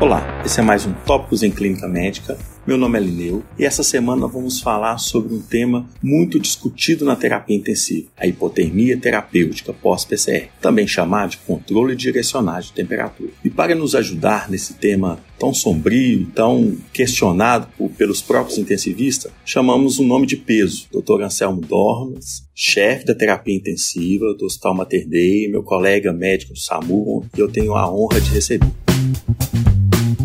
Olá, esse é mais um Tópicos em Clínica Médica. Meu nome é Lineu e essa semana vamos falar sobre um tema muito discutido na terapia intensiva, a hipotermia terapêutica pós-PCR, também chamado de controle direcionado de temperatura. E para nos ajudar nesse tema tão sombrio, tão questionado por, pelos próprios intensivistas, chamamos um nome de peso, Dr. Anselmo Dormas, chefe da terapia intensiva do Hospital Mater Dei, meu colega médico do SAMU, e eu tenho a honra de receber.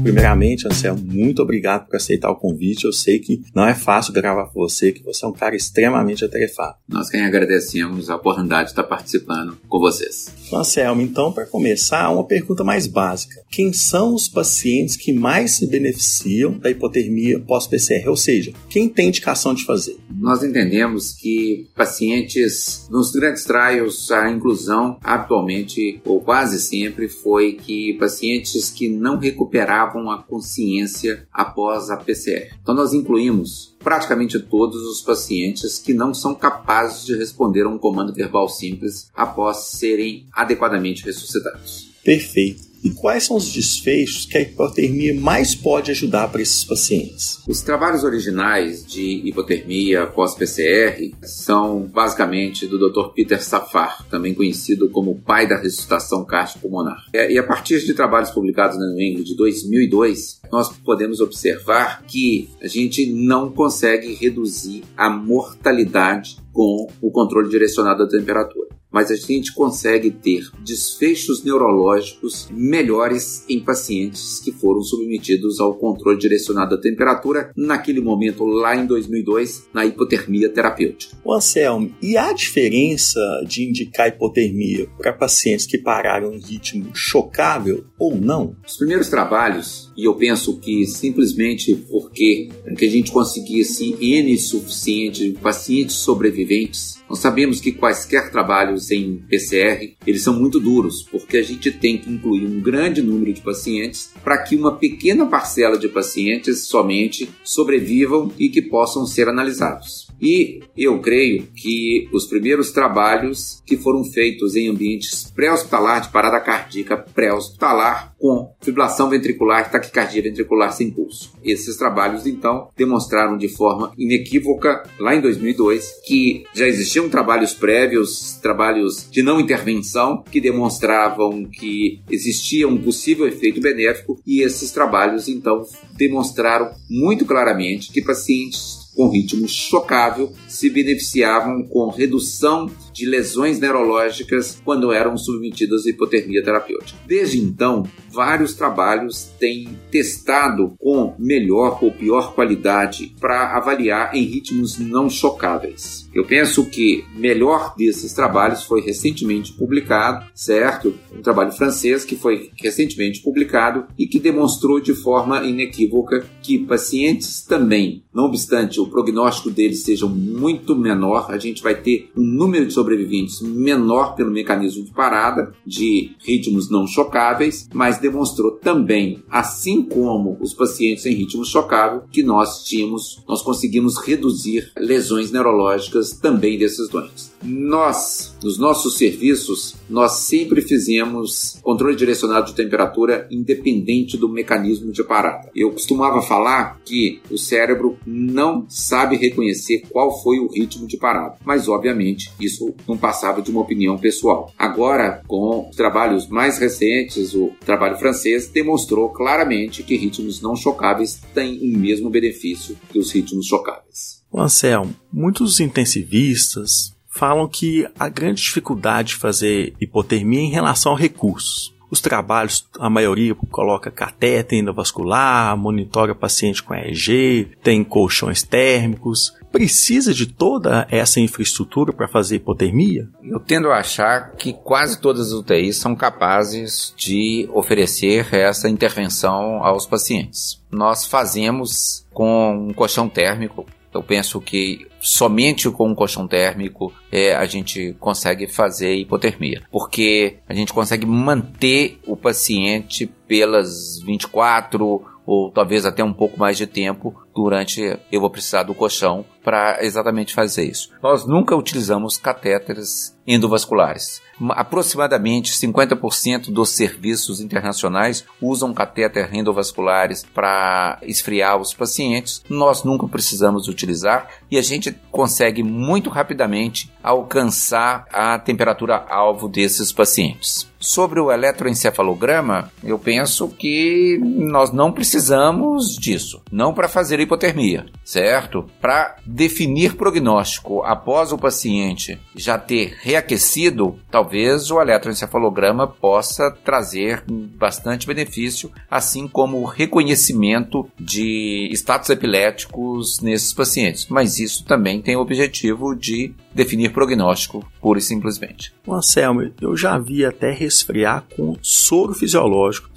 Primeiramente, Anselmo, muito obrigado por aceitar o convite. Eu sei que não é fácil gravar com você, que você é um cara extremamente atarefado. Nós quem agradecemos a oportunidade de estar participando com vocês. Anselmo, então, para começar, uma pergunta mais básica. Quem são os pacientes que mais se beneficiam da hipotermia pós-PCR? Ou seja, quem tem indicação de fazer? Nós entendemos que pacientes, nos grandes trials, a inclusão atualmente, ou quase sempre, foi que pacientes que não recuperavam recuperavam a consciência após a PCR. Então, nós incluímos praticamente todos os pacientes que não são capazes de responder a um comando verbal simples após serem adequadamente ressuscitados. Perfeito. E quais são os desfechos que a hipotermia mais pode ajudar para esses pacientes? Os trabalhos originais de hipotermia pós-PCR são basicamente do Dr. Peter Safar, também conhecido como o pai da ressuscitação cardiopulmonar. É, e a partir de trabalhos publicados na New England de 2002, nós podemos observar que a gente não consegue reduzir a mortalidade com o controle direcionado da temperatura mas a gente consegue ter desfechos neurológicos melhores em pacientes que foram submetidos ao controle direcionado da temperatura naquele momento lá em 2002 na hipotermia terapêutica. O Anselmo, e há diferença de indicar hipotermia para pacientes que pararam em ritmo chocável ou não? Os primeiros trabalhos, e eu penso que simplesmente porque que a gente conseguisse N suficiente de pacientes sobreviventes, nós sabemos que quaisquer trabalhos em PCR, eles são muito duros, porque a gente tem que incluir um grande número de pacientes para que uma pequena parcela de pacientes somente sobrevivam e que possam ser analisados. E eu creio que os primeiros trabalhos que foram feitos em ambientes pré-hospitalar de parada cardíaca pré-hospitalar com fibrilação ventricular taquicardia ventricular sem pulso. Esses trabalhos então demonstraram de forma inequívoca lá em 2002 que já existiam trabalhos prévios, trabalhos de não intervenção que demonstravam que existia um possível efeito benéfico e esses trabalhos então demonstraram muito claramente que pacientes com ritmo chocável se beneficiavam com redução de lesões neurológicas quando eram submetidas à hipotermia terapêutica. Desde então, vários trabalhos têm testado com melhor ou pior qualidade para avaliar em ritmos não chocáveis. Eu penso que melhor desses trabalhos foi recentemente publicado, certo? Um trabalho francês que foi recentemente publicado e que demonstrou de forma inequívoca que pacientes também, não obstante o prognóstico deles seja muito menor, a gente vai ter um número de sobreviventes menor pelo mecanismo de parada, de ritmos não chocáveis, mas demonstrou também, assim como os pacientes em ritmo chocável, que nós tínhamos, nós conseguimos reduzir lesões neurológicas também desses doentes. Nós, nos nossos serviços, nós sempre fizemos controle direcionado de temperatura independente do mecanismo de parada. Eu costumava falar que o cérebro não sabe reconhecer qual foi o ritmo de parada, mas obviamente isso não passava de uma opinião pessoal. Agora, com trabalhos mais recentes, o trabalho francês demonstrou claramente que ritmos não chocáveis têm o mesmo benefício que os ritmos chocáveis. Anselmo, muitos intensivistas, falam que a grande dificuldade de fazer hipotermia é em relação a recursos. Os trabalhos, a maioria coloca catéter endovascular, monitora paciente com EEG, tem colchões térmicos. Precisa de toda essa infraestrutura para fazer hipotermia? Eu tendo a achar que quase todas as UTIs são capazes de oferecer essa intervenção aos pacientes. Nós fazemos com um colchão térmico eu penso que somente com um colchão térmico é, a gente consegue fazer hipotermia, porque a gente consegue manter o paciente pelas 24 ou talvez até um pouco mais de tempo durante eu vou precisar do colchão para exatamente fazer isso. Nós nunca utilizamos catéteres endovasculares. Aproximadamente 50% dos serviços internacionais usam catéter endovasculares para esfriar os pacientes. Nós nunca precisamos utilizar e a gente consegue muito rapidamente alcançar a temperatura alvo desses pacientes. Sobre o eletroencefalograma, eu penso que nós não precisamos disso, não para fazer hipotermia, certo? Para definir prognóstico após o paciente já ter reaquecido, talvez o eletroencefalograma possa trazer bastante benefício, assim como o reconhecimento de status epiléticos nesses pacientes. Mas isso também tem o objetivo de definir prognóstico, pura e simplesmente. Anselmo, eu já vi até resfriar com soro fisiológico.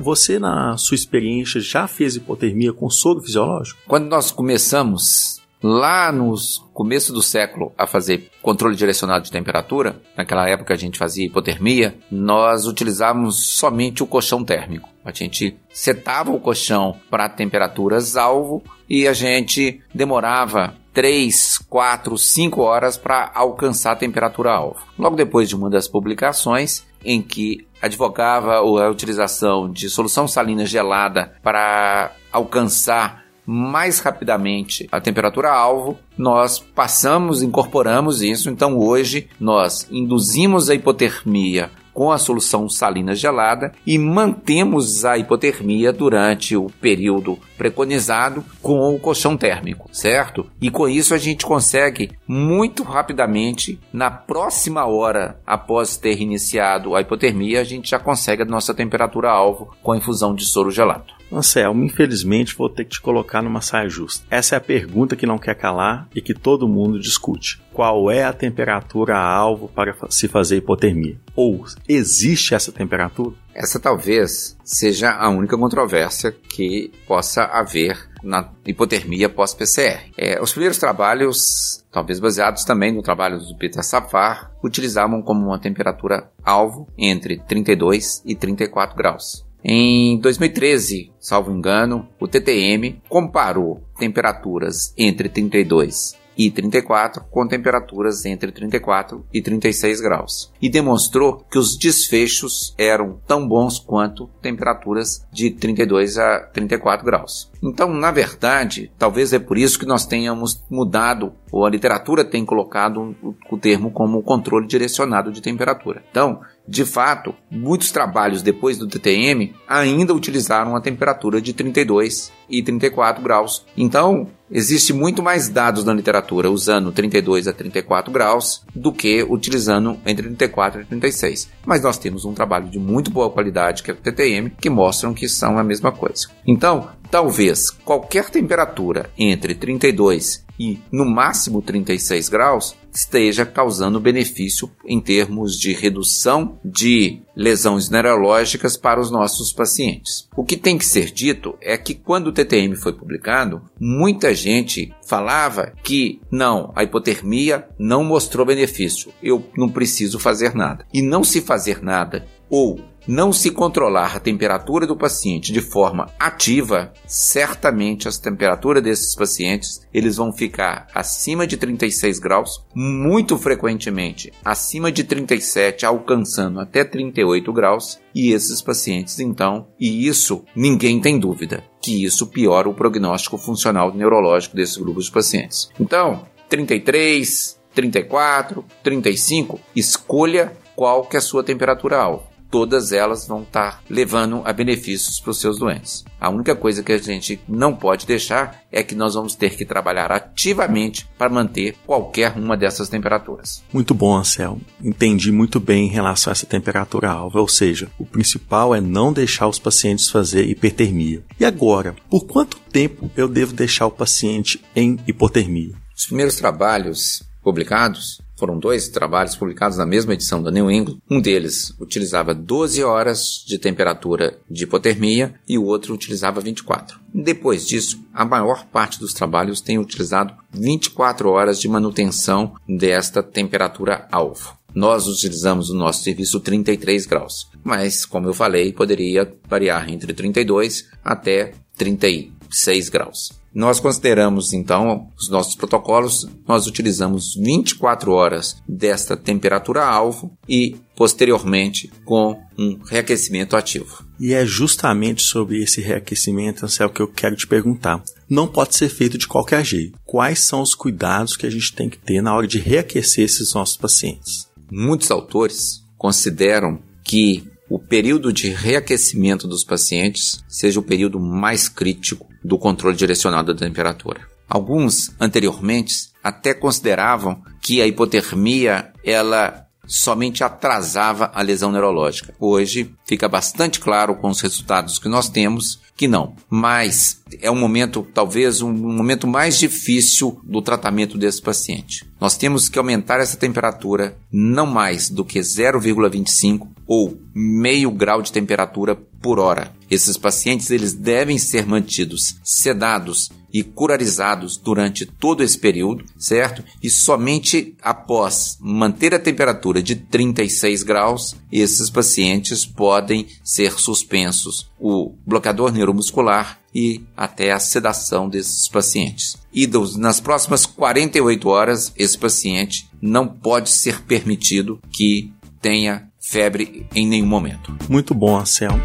Você, na sua experiência, já fez hipotermia com soro fisiológico? Quando nós começamos lá nos começo do século a fazer controle direcionado de temperatura, naquela época a gente fazia hipotermia, nós utilizávamos somente o colchão térmico. A gente setava o colchão para temperaturas alvo e a gente demorava 3, 4, 5 horas para alcançar a temperatura alvo. Logo depois de uma das publicações em que advogava a utilização de solução salina gelada para alcançar mais rapidamente a temperatura alvo, nós passamos, incorporamos isso. Então hoje nós induzimos a hipotermia com a solução salina gelada e mantemos a hipotermia durante o período preconizado com o colchão térmico, certo? E com isso a gente consegue muito rapidamente, na próxima hora após ter iniciado a hipotermia, a gente já consegue a nossa temperatura alvo com a infusão de soro gelado. Anselmo, infelizmente vou ter que te colocar numa saia justa. Essa é a pergunta que não quer calar e que todo mundo discute. Qual é a temperatura alvo para se fazer hipotermia? Ou existe essa temperatura? Essa talvez seja a única controvérsia que possa haver na hipotermia pós-PCR. É, os primeiros trabalhos, talvez baseados também no trabalho do Peter Safar, utilizavam como uma temperatura alvo entre 32 e 34 graus. Em 2013, salvo engano, o TTM comparou temperaturas entre 32 e 34 com temperaturas entre 34 e 36 graus e demonstrou que os desfechos eram tão bons quanto temperaturas de 32 a 34 graus. Então, na verdade, talvez é por isso que nós tenhamos mudado, ou a literatura tem colocado o termo como controle direcionado de temperatura. Então, de fato, muitos trabalhos depois do TTM ainda utilizaram a temperatura de 32 e 34 graus. Então, existe muito mais dados na literatura usando 32 a 34 graus do que utilizando entre 34 e 36. Mas nós temos um trabalho de muito boa qualidade, que é o TTM, que mostram que são a mesma coisa. Então, talvez qualquer temperatura entre 32 e no máximo 36 graus esteja causando benefício em termos de redução de lesões neurológicas para os nossos pacientes. O que tem que ser dito é que quando o TTM foi publicado, muita gente falava que não, a hipotermia não mostrou benefício, eu não preciso fazer nada. E não se fazer nada ou não se controlar a temperatura do paciente de forma ativa, certamente as temperaturas desses pacientes eles vão ficar acima de 36 graus, muito frequentemente acima de 37, alcançando até 38 graus, e esses pacientes então, e isso ninguém tem dúvida, que isso piora o prognóstico funcional neurológico desses grupos de pacientes. Então, 33, 34, 35, escolha qual que é a sua temperatura alvo todas elas vão estar tá levando a benefícios para os seus doentes. A única coisa que a gente não pode deixar é que nós vamos ter que trabalhar ativamente para manter qualquer uma dessas temperaturas. Muito bom, Anselmo. Entendi muito bem em relação a essa temperatura alva, ou seja, o principal é não deixar os pacientes fazer hipertermia. E agora, por quanto tempo eu devo deixar o paciente em hipotermia? Os primeiros trabalhos publicados foram dois trabalhos publicados na mesma edição da New England. Um deles utilizava 12 horas de temperatura de hipotermia e o outro utilizava 24. Depois disso, a maior parte dos trabalhos tem utilizado 24 horas de manutenção desta temperatura alvo. Nós utilizamos no nosso serviço 33 graus, mas como eu falei, poderia variar entre 32 até 30 6 graus. Nós consideramos então os nossos protocolos, nós utilizamos 24 horas desta temperatura alvo e posteriormente com um reaquecimento ativo. E é justamente sobre esse reaquecimento, Ansel, que eu quero te perguntar. Não pode ser feito de qualquer jeito. Quais são os cuidados que a gente tem que ter na hora de reaquecer esses nossos pacientes? Muitos autores consideram que o período de reaquecimento dos pacientes seja o período mais crítico do controle direcionado da temperatura. Alguns anteriormente até consideravam que a hipotermia ela somente atrasava a lesão neurológica. Hoje fica bastante claro com os resultados que nós temos que não. Mas é um momento, talvez, um momento mais difícil do tratamento desse paciente. Nós temos que aumentar essa temperatura não mais do que 0,25 ou meio grau de temperatura por hora. Esses pacientes eles devem ser mantidos sedados e curarizados durante todo esse período, certo? E somente após manter a temperatura de 36 graus, esses pacientes podem ser suspensos o bloqueador neuromuscular e até a sedação desses pacientes. E dos, nas próximas 48 horas, esse paciente não pode ser permitido que tenha febre em nenhum momento. Muito bom, Anselmo.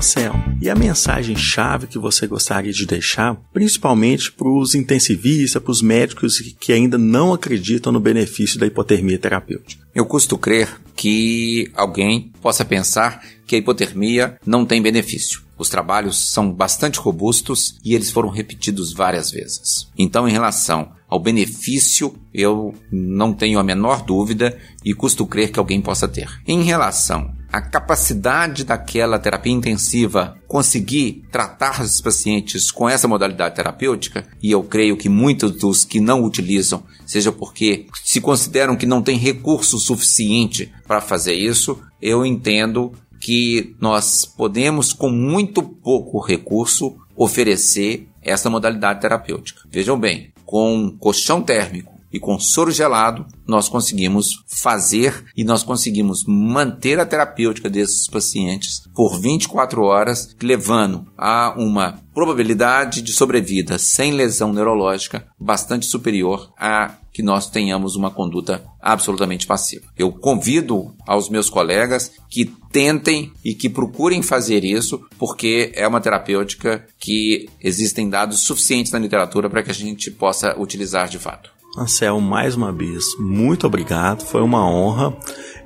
Anselmo, e a mensagem-chave que você gostaria de deixar, principalmente para os intensivistas, para os médicos que ainda não acreditam no benefício da hipotermia terapêutica? Eu custo crer que alguém possa pensar que a hipotermia não tem benefício. Os trabalhos são bastante robustos e eles foram repetidos várias vezes. Então, em relação ao benefício, eu não tenho a menor dúvida e custo crer que alguém possa ter. Em relação à capacidade daquela terapia intensiva conseguir tratar os pacientes com essa modalidade terapêutica, e eu creio que muitos dos que não utilizam, seja porque se consideram que não tem recurso suficiente para fazer isso, eu entendo que nós podemos, com muito pouco recurso, oferecer essa modalidade terapêutica. Vejam bem, com colchão térmico e com soro gelado, nós conseguimos fazer e nós conseguimos manter a terapêutica desses pacientes por 24 horas, levando a uma probabilidade de sobrevida sem lesão neurológica bastante superior a que nós tenhamos uma conduta absolutamente passiva. Eu convido aos meus colegas que tentem e que procurem fazer isso, porque é uma terapêutica que existem dados suficientes na literatura para que a gente possa utilizar de fato. Anselmo, mais uma vez, muito obrigado, foi uma honra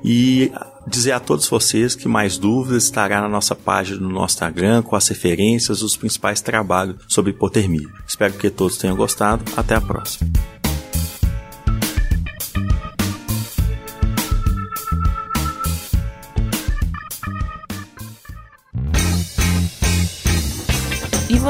e dizer a todos vocês que mais dúvidas estará na nossa página do nosso Instagram com as referências dos principais trabalhos sobre hipotermia. Espero que todos tenham gostado. Até a próxima.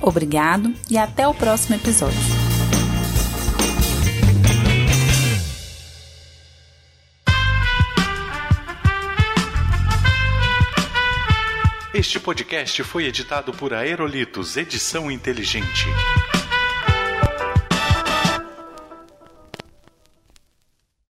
Obrigado e até o próximo episódio. Este podcast foi editado por Aerolitos Edição Inteligente.